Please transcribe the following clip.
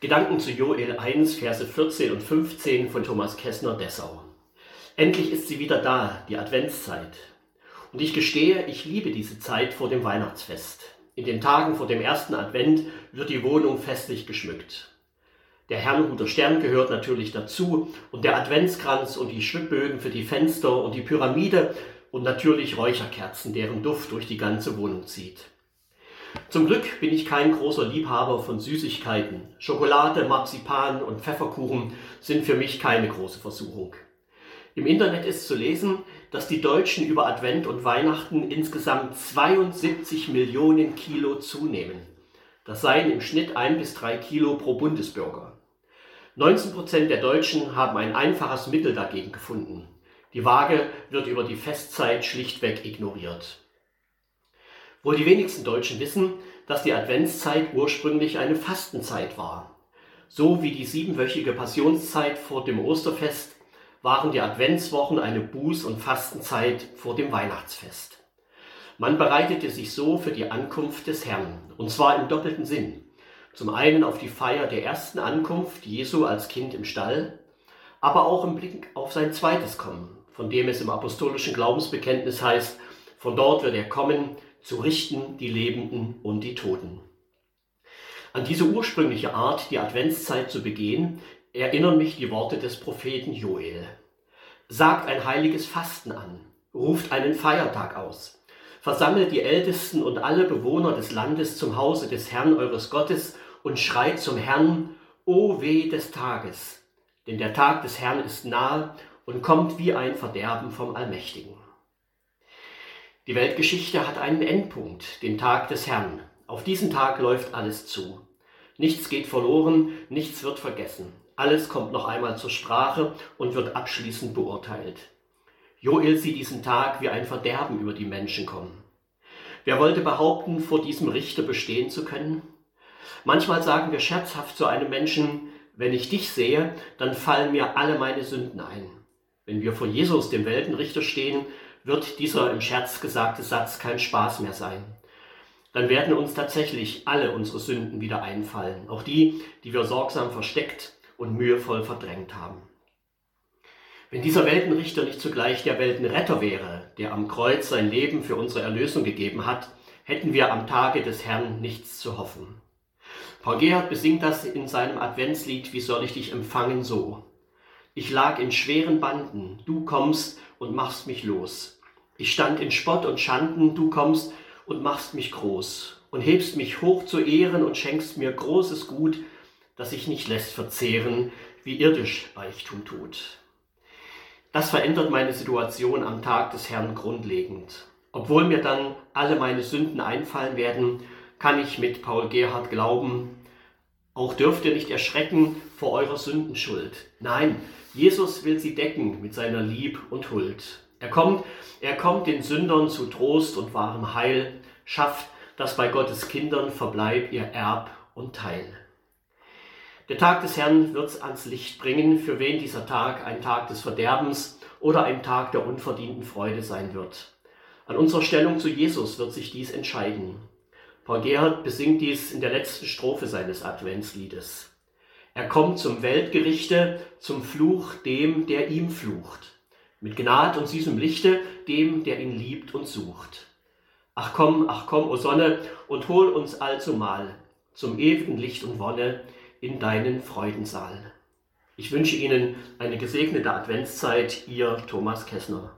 Gedanken zu Joel 1, Verse 14 und 15 von Thomas Kessner Dessau. Endlich ist sie wieder da, die Adventszeit. Und ich gestehe, ich liebe diese Zeit vor dem Weihnachtsfest. In den Tagen vor dem ersten Advent wird die Wohnung festlich geschmückt. Der Herrnhuter Stern gehört natürlich dazu und der Adventskranz und die Schwibbögen für die Fenster und die Pyramide und natürlich Räucherkerzen, deren Duft durch die ganze Wohnung zieht. Zum Glück bin ich kein großer Liebhaber von Süßigkeiten. Schokolade, Marzipan und Pfefferkuchen sind für mich keine große Versuchung. Im Internet ist zu lesen, dass die Deutschen über Advent und Weihnachten insgesamt 72 Millionen Kilo zunehmen. Das seien im Schnitt ein bis drei Kilo pro Bundesbürger. 19 Prozent der Deutschen haben ein einfaches Mittel dagegen gefunden. Die Waage wird über die Festzeit schlichtweg ignoriert. Wohl die wenigsten Deutschen wissen, dass die Adventszeit ursprünglich eine Fastenzeit war. So wie die siebenwöchige Passionszeit vor dem Osterfest waren die Adventswochen eine Buß- und Fastenzeit vor dem Weihnachtsfest. Man bereitete sich so für die Ankunft des Herrn, und zwar im doppelten Sinn. Zum einen auf die Feier der ersten Ankunft Jesu als Kind im Stall, aber auch im Blick auf sein zweites Kommen, von dem es im apostolischen Glaubensbekenntnis heißt, von dort wird er kommen, zu richten die Lebenden und die Toten. An diese ursprüngliche Art, die Adventszeit zu begehen, erinnern mich die Worte des Propheten Joel. Sagt ein heiliges Fasten an, ruft einen Feiertag aus, versammelt die Ältesten und alle Bewohner des Landes zum Hause des Herrn eures Gottes und schreit zum Herrn, O weh des Tages, denn der Tag des Herrn ist nahe und kommt wie ein Verderben vom Allmächtigen. Die Weltgeschichte hat einen Endpunkt, den Tag des Herrn. Auf diesen Tag läuft alles zu. Nichts geht verloren, nichts wird vergessen. Alles kommt noch einmal zur Sprache und wird abschließend beurteilt. Joel sieht diesen Tag wie ein Verderben über die Menschen kommen. Wer wollte behaupten, vor diesem Richter bestehen zu können? Manchmal sagen wir scherzhaft zu einem Menschen, wenn ich dich sehe, dann fallen mir alle meine Sünden ein. Wenn wir vor Jesus, dem Weltenrichter, stehen, wird dieser im Scherz gesagte Satz kein Spaß mehr sein. Dann werden uns tatsächlich alle unsere Sünden wieder einfallen, auch die, die wir sorgsam versteckt und mühevoll verdrängt haben. Wenn dieser Weltenrichter nicht zugleich der Weltenretter wäre, der am Kreuz sein Leben für unsere Erlösung gegeben hat, hätten wir am Tage des Herrn nichts zu hoffen. Paul Gerhard besingt das in seinem Adventslied Wie soll ich dich empfangen so. Ich lag in schweren Banden, du kommst und machst mich los. Ich stand in Spott und Schanden, du kommst und machst mich groß und hebst mich hoch zu Ehren und schenkst mir großes Gut, das sich nicht lässt verzehren, wie irdisch Reichtum tut. Das verändert meine Situation am Tag des Herrn grundlegend. Obwohl mir dann alle meine Sünden einfallen werden, kann ich mit Paul Gerhard glauben, auch dürft ihr nicht erschrecken vor eurer Sündenschuld. Nein, Jesus will sie decken mit seiner Lieb und Huld. Er kommt, er kommt den Sündern zu Trost und wahrem Heil, schafft, dass bei Gottes Kindern verbleib ihr Erb und Teil. Der Tag des Herrn wird's ans Licht bringen, für wen dieser Tag ein Tag des Verderbens oder ein Tag der unverdienten Freude sein wird. An unserer Stellung zu Jesus wird sich dies entscheiden. Paul Gerhard besingt dies in der letzten Strophe seines Adventsliedes. Er kommt zum Weltgerichte, zum Fluch dem, der ihm flucht. Mit Gnad und süßem Lichte dem, der ihn liebt und sucht. Ach komm, ach komm, o Sonne, und hol uns allzumal zum ewigen Licht und Wonne in deinen Freudensaal. Ich wünsche Ihnen eine gesegnete Adventszeit, Ihr Thomas Kessner.